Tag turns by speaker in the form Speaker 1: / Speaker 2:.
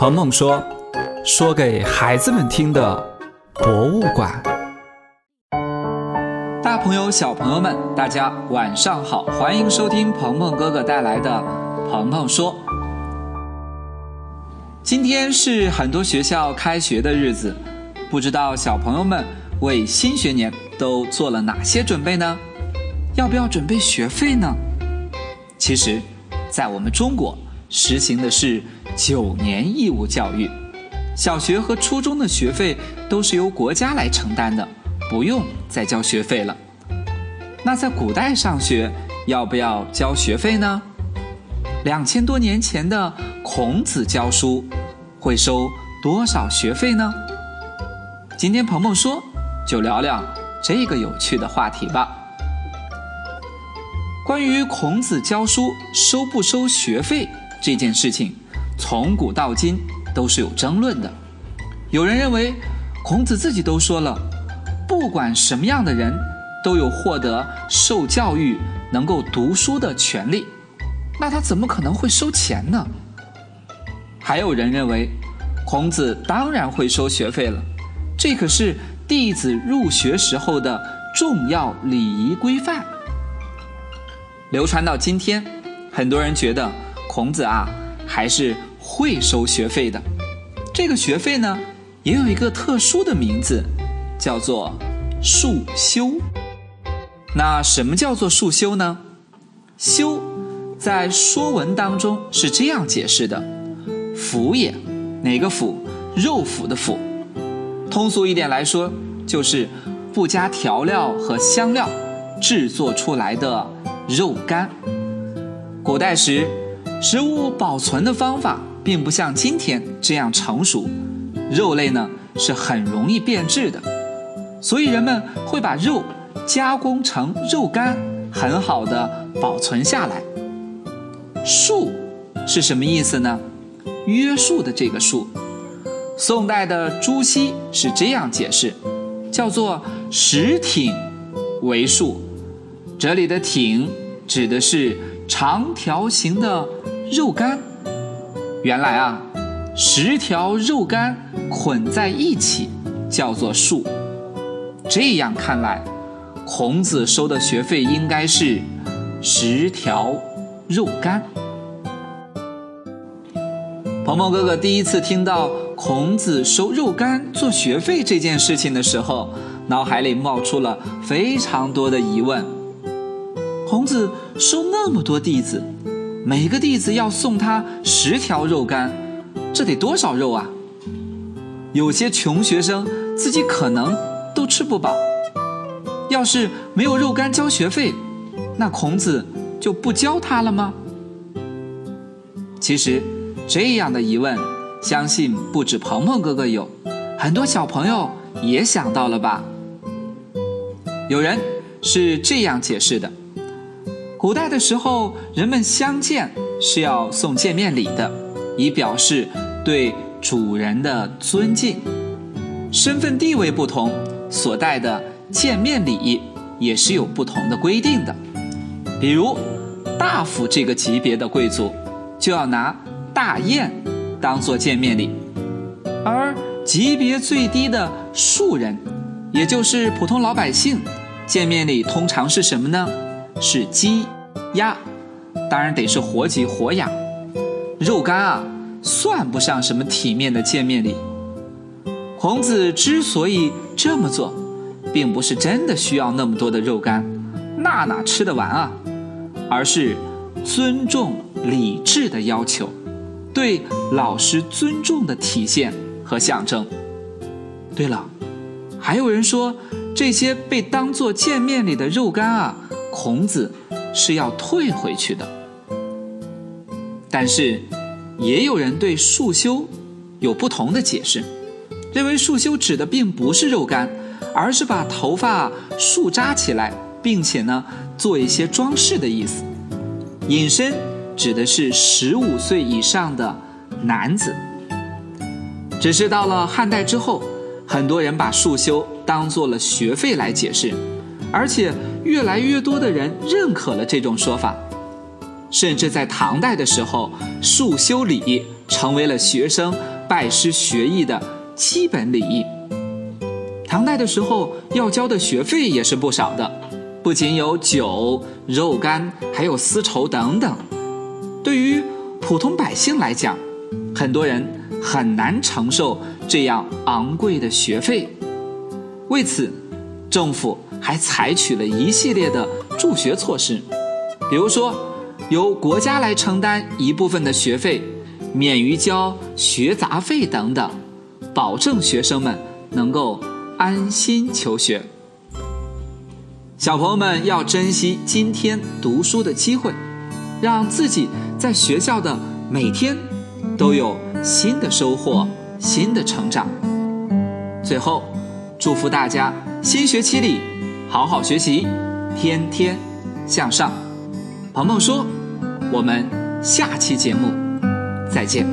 Speaker 1: 鹏鹏说：“说给孩子们听的博物馆。”大朋友、小朋友们，大家晚上好，欢迎收听鹏鹏哥哥带来的《鹏鹏说》。今天是很多学校开学的日子，不知道小朋友们为新学年都做了哪些准备呢？要不要准备学费呢？其实，在我们中国实行的是九年义务教育，小学和初中的学费都是由国家来承担的，不用再交学费了。那在古代上学要不要交学费呢？两千多年前的孔子教书会收多少学费呢？今天鹏鹏说，就聊聊这个有趣的话题吧。关于孔子教书收不收学费这件事情，从古到今都是有争论的。有人认为，孔子自己都说了，不管什么样的人，都有获得受教育、能够读书的权利，那他怎么可能会收钱呢？还有人认为，孔子当然会收学费了，这可是弟子入学时候的重要礼仪规范。流传到今天，很多人觉得孔子啊还是会收学费的。这个学费呢，也有一个特殊的名字，叫做束修。那什么叫做束修呢？修在《说文》当中是这样解释的：腐也，哪个腐？肉腐的腐。通俗一点来说，就是不加调料和香料制作出来的。肉干。古代时，食物保存的方法并不像今天这样成熟，肉类呢是很容易变质的，所以人们会把肉加工成肉干，很好的保存下来。束是什么意思呢？约束的这个束。宋代的朱熹是这样解释，叫做石挺为束。这里的挺指的是长条形的肉干。原来啊，十条肉干捆在一起叫做束。这样看来，孔子收的学费应该是十条肉干。鹏鹏哥哥第一次听到孔子收肉干做学费这件事情的时候，脑海里冒出了非常多的疑问。孔子收那么多弟子，每个弟子要送他十条肉干，这得多少肉啊？有些穷学生自己可能都吃不饱。要是没有肉干交学费，那孔子就不教他了吗？其实，这样的疑问，相信不止鹏鹏哥哥有，很多小朋友也想到了吧？有人是这样解释的。古代的时候，人们相见是要送见面礼的，以表示对主人的尊敬。身份地位不同，所带的见面礼也是有不同的规定的。比如，大夫这个级别的贵族，就要拿大雁当做见面礼；而级别最低的庶人，也就是普通老百姓，见面礼通常是什么呢？是鸡、鸭，当然得是活鸡活鸭。肉干啊，算不上什么体面的见面礼。孔子之所以这么做，并不是真的需要那么多的肉干，那哪吃得完啊？而是尊重礼制的要求，对老师尊重的体现和象征。对了，还有人说，这些被当做见面礼的肉干啊。孔子是要退回去的，但是也有人对束修有不同的解释，认为束修指的并不是肉干，而是把头发束扎起来，并且呢做一些装饰的意思。隐身指的是十五岁以上的男子。只是到了汉代之后，很多人把束修当做了学费来解释，而且。越来越多的人认可了这种说法，甚至在唐代的时候，束修礼成为了学生拜师学艺的基本礼仪。唐代的时候要交的学费也是不少的，不仅有酒、肉干，还有丝绸等等。对于普通百姓来讲，很多人很难承受这样昂贵的学费。为此，政府还采取了一系列的助学措施，比如说由国家来承担一部分的学费，免于交学杂费等等，保证学生们能够。安心求学，小朋友们要珍惜今天读书的机会，让自己在学校的每天都有新的收获、新的成长。最后，祝福大家新学期里好好学习，天天向上。鹏鹏说：“我们下期节目再见。”